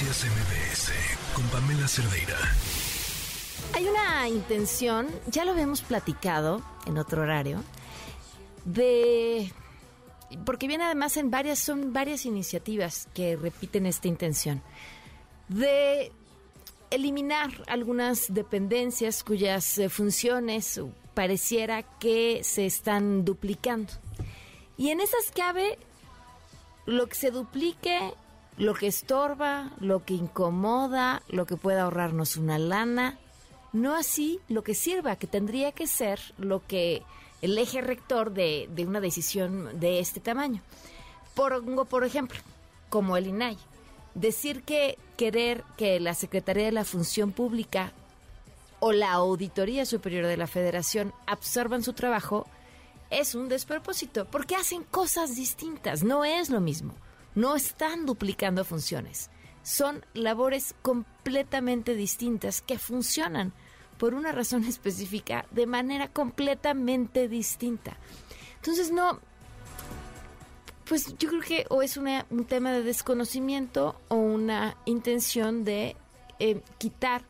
Noticias MBS con Pamela Cerdeira. Hay una intención, ya lo habíamos platicado en otro horario, de porque viene además en varias, son varias iniciativas que repiten esta intención, de eliminar algunas dependencias cuyas eh, funciones pareciera que se están duplicando. Y en esas cabe lo que se duplique, lo que estorba, lo que incomoda, lo que pueda ahorrarnos una lana, no así lo que sirva, que tendría que ser lo que el eje rector de, de una decisión de este tamaño. Pongo, por ejemplo, como el INAI, decir que querer que la Secretaría de la Función Pública o la Auditoría Superior de la Federación absorban su trabajo es un despropósito, porque hacen cosas distintas, no es lo mismo, no están duplicando funciones, son labores completamente distintas que funcionan por una razón específica de manera completamente distinta. Entonces no, pues yo creo que o es un tema de desconocimiento o una intención de eh, quitar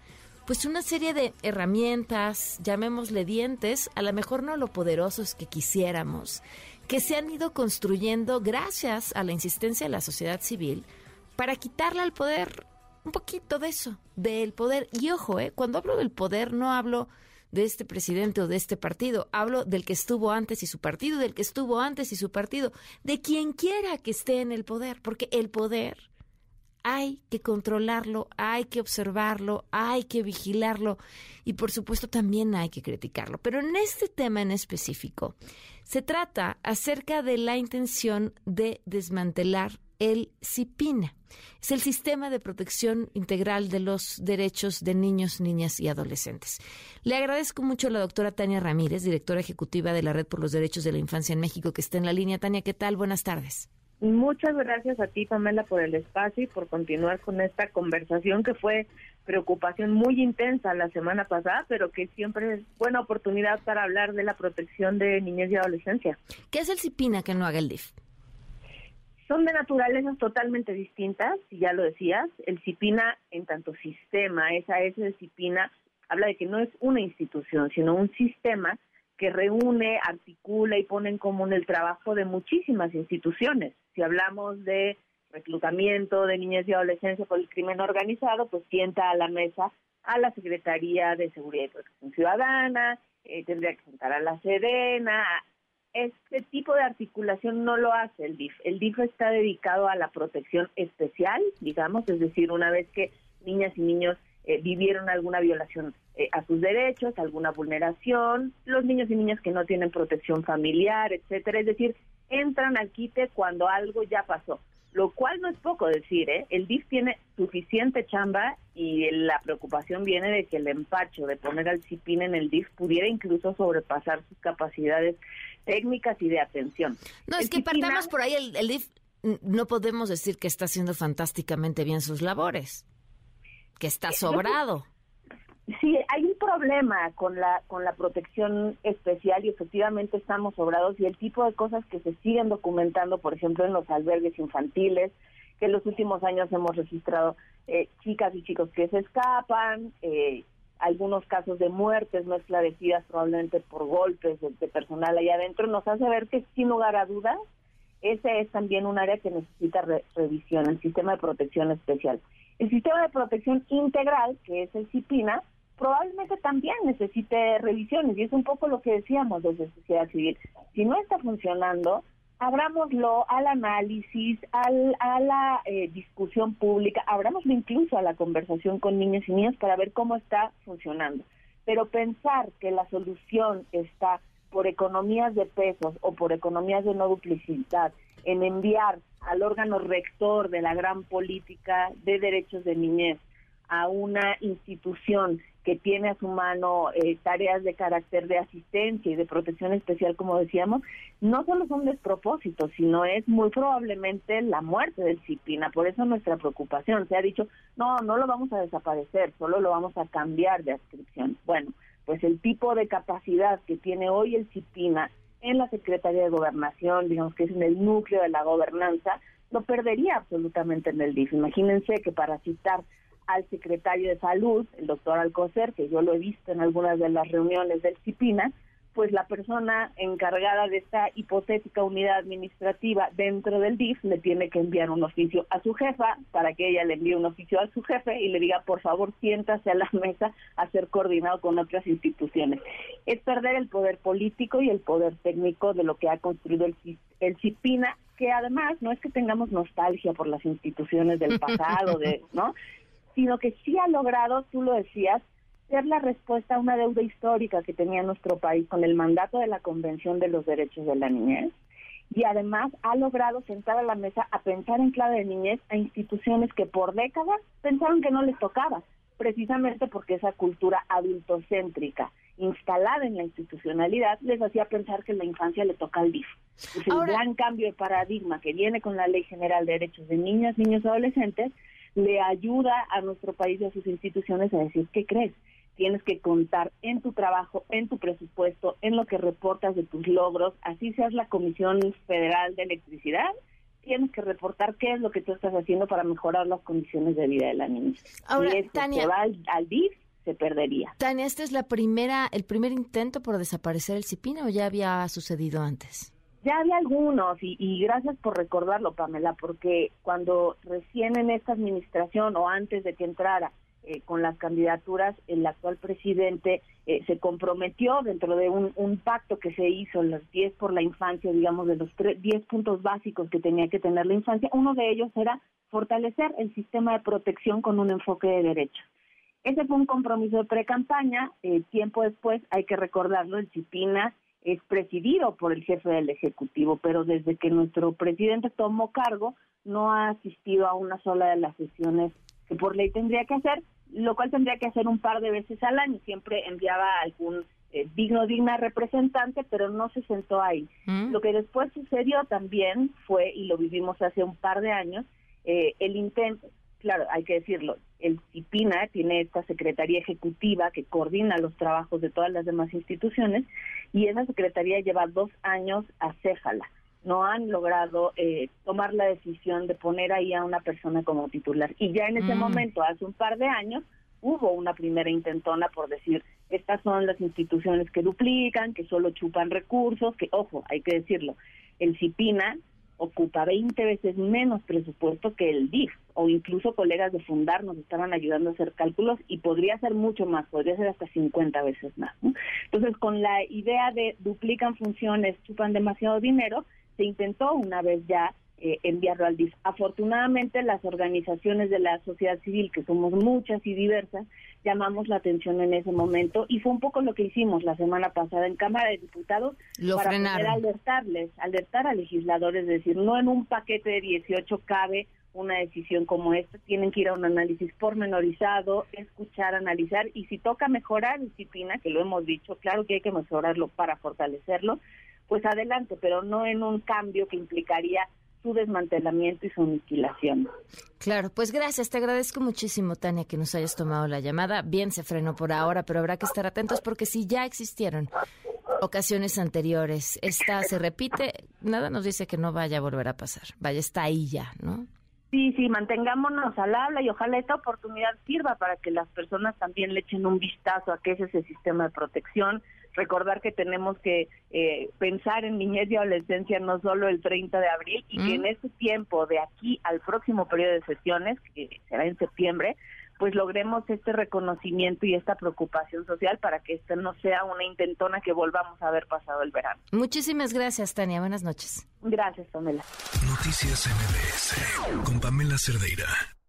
pues una serie de herramientas, llamémosle dientes, a lo mejor no lo poderosos que quisiéramos, que se han ido construyendo gracias a la insistencia de la sociedad civil para quitarle al poder un poquito de eso, del poder. Y ojo, eh, cuando hablo del poder no hablo de este presidente o de este partido, hablo del que estuvo antes y su partido, del que estuvo antes y su partido, de quien quiera que esté en el poder, porque el poder hay que controlarlo, hay que observarlo, hay que vigilarlo y por supuesto también hay que criticarlo. Pero en este tema en específico se trata acerca de la intención de desmantelar el CIPINA. Es el Sistema de Protección Integral de los Derechos de Niños, Niñas y Adolescentes. Le agradezco mucho a la doctora Tania Ramírez, directora ejecutiva de la Red por los Derechos de la Infancia en México, que está en la línea. Tania, ¿qué tal? Buenas tardes. Muchas gracias a ti, Pamela, por el espacio y por continuar con esta conversación que fue preocupación muy intensa la semana pasada, pero que siempre es buena oportunidad para hablar de la protección de niñez y adolescencia. ¿Qué es el CIPINA que no haga el DIF? Son de naturalezas totalmente distintas, y ya lo decías. El CIPINA, en tanto sistema, esa S de CIPINA, habla de que no es una institución, sino un sistema que reúne, articula y pone en común el trabajo de muchísimas instituciones. Si hablamos de reclutamiento de niñas y adolescencia por el crimen organizado, pues sienta a la mesa a la Secretaría de Seguridad y Protección Ciudadana, eh, tendría que sentar a la Sedena. Este tipo de articulación no lo hace el DIF. El DIF está dedicado a la protección especial, digamos, es decir, una vez que niñas y niños eh, vivieron alguna violación eh, a sus derechos, alguna vulneración, los niños y niñas que no tienen protección familiar, etcétera, es decir, entran al quite cuando algo ya pasó, lo cual no es poco decir, ¿eh? El DIF tiene suficiente chamba y la preocupación viene de que el empacho de poner al CIPIN en el DIF pudiera incluso sobrepasar sus capacidades técnicas y de atención. No, es que partamos por ahí, el, el DIF no podemos decir que está haciendo fantásticamente bien sus labores, que está sobrado. Sí, hay un problema con la con la protección especial y efectivamente estamos sobrados y el tipo de cosas que se siguen documentando, por ejemplo, en los albergues infantiles, que en los últimos años hemos registrado eh, chicas y chicos que se escapan, eh, algunos casos de muertes no esclarecidas probablemente por golpes de, personal allá adentro, nos hace ver que sin lugar a dudas ese es también un área que necesita revisión, el sistema de protección especial. El sistema de protección integral, que es el CIPINA, probablemente también necesite revisiones y es un poco lo que decíamos desde sociedad civil. Si no está funcionando, abrámoslo al análisis, al, a la eh, discusión pública, abrámoslo incluso a la conversación con niños y niñas para ver cómo está funcionando. Pero pensar que la solución está por economías de pesos o por economías de no duplicidad en enviar al órgano rector de la gran política de derechos de niñez a una institución que tiene a su mano eh, tareas de carácter de asistencia y de protección especial, como decíamos, no solo son despropósitos, sino es muy probablemente la muerte del CIPINA. Por eso nuestra preocupación. Se ha dicho, no, no lo vamos a desaparecer, solo lo vamos a cambiar de adscripción. Bueno, pues el tipo de capacidad que tiene hoy el CIPINA en la Secretaría de Gobernación, digamos que es en el núcleo de la gobernanza, lo perdería absolutamente en el DIF. Imagínense que para citar al secretario de Salud, el doctor Alcocer, que yo lo he visto en algunas de las reuniones del CIPINA, pues la persona encargada de esta hipotética unidad administrativa dentro del DIF le tiene que enviar un oficio a su jefa para que ella le envíe un oficio a su jefe y le diga, por favor, siéntase a la mesa a ser coordinado con otras instituciones. Es perder el poder político y el poder técnico de lo que ha construido el, el CIPINA, que además no es que tengamos nostalgia por las instituciones del pasado, de, ¿no? sino que sí ha logrado, tú lo decías, ser la respuesta a una deuda histórica que tenía nuestro país con el mandato de la Convención de los Derechos de la Niñez y además ha logrado sentar a la mesa a pensar en clave de niñez a instituciones que por décadas pensaron que no les tocaba, precisamente porque esa cultura adultocéntrica instalada en la institucionalidad les hacía pensar que la infancia le toca al DIF. Pues el gran cambio de paradigma que viene con la Ley General de Derechos de Niñas, Niños y Adolescentes le ayuda a nuestro país y a sus instituciones a decir, ¿qué crees? Tienes que contar en tu trabajo, en tu presupuesto, en lo que reportas de tus logros, así seas la Comisión Federal de Electricidad, tienes que reportar qué es lo que tú estás haciendo para mejorar las condiciones de vida de la niña. Ahora, Tania, se va al, DIF, se perdería. Tania, ¿este es la primera, el primer intento por desaparecer el CIPINA o ya había sucedido antes? Ya había algunos y, y, gracias por recordarlo, Pamela, porque cuando recién en esta administración o antes de que entrara eh, con las candidaturas, el actual presidente eh, se comprometió dentro de un, pacto que se hizo, los 10 por la infancia, digamos, de los 10 puntos básicos que tenía que tener la infancia, uno de ellos era fortalecer el sistema de protección con un enfoque de derechos. Ese fue un compromiso de pre-campaña. Eh, tiempo después, hay que recordarlo, el CIPINA es presidido por el jefe del Ejecutivo, pero desde que nuestro presidente tomó cargo, no ha asistido a una sola de las sesiones que por ley tendría que hacer, lo cual tendría que hacer un par de veces al año. Siempre enviaba algún eh, digno, digna representante, pero no se sentó ahí. Mm. Lo que después sucedió también fue, y lo vivimos hace un par de años, eh, el intento, claro, hay que decirlo, el CIPINA tiene esta secretaría ejecutiva que coordina los trabajos de todas las demás instituciones y esa secretaría lleva dos años a Céjala no han logrado eh, tomar la decisión de poner ahí a una persona como titular. Y ya en ese mm. momento, hace un par de años, hubo una primera intentona por decir, estas son las instituciones que duplican, que solo chupan recursos, que, ojo, hay que decirlo, el CIPINA ocupa 20 veces menos presupuesto que el DIF, o incluso colegas de Fundar nos estaban ayudando a hacer cálculos y podría ser mucho más, podría ser hasta 50 veces más. Entonces, con la idea de duplican funciones, chupan demasiado dinero, se intentó una vez ya eh, enviarlo al DIF. Afortunadamente, las organizaciones de la sociedad civil, que somos muchas y diversas, llamamos la atención en ese momento y fue un poco lo que hicimos la semana pasada en Cámara de Diputados para poder alertarles, alertar a legisladores, es decir, no en un paquete de 18 cabe una decisión como esta, tienen que ir a un análisis pormenorizado, escuchar, analizar y si toca mejorar disciplina, que lo hemos dicho, claro que hay que mejorarlo para fortalecerlo, pues adelante, pero no en un cambio que implicaría su desmantelamiento y su aniquilación. Claro, pues gracias, te agradezco muchísimo, Tania, que nos hayas tomado la llamada. Bien se frenó por ahora, pero habrá que estar atentos porque si ya existieron ocasiones anteriores, esta se repite, nada nos dice que no vaya a volver a pasar. Vaya, está ahí ya, ¿no? Sí, sí, mantengámonos al habla y ojalá esta oportunidad sirva para que las personas también le echen un vistazo a qué es ese sistema de protección, recordar que tenemos que eh, pensar en niñez y adolescencia no solo el 30 de abril y que en ese tiempo, de aquí al próximo periodo de sesiones, que será en septiembre, pues logremos este reconocimiento y esta preocupación social para que esto no sea una intentona que volvamos a ver pasado el verano. Muchísimas gracias, Tania. Buenas noches. Gracias, Pamela. Noticias MBS con Pamela Cerdeira.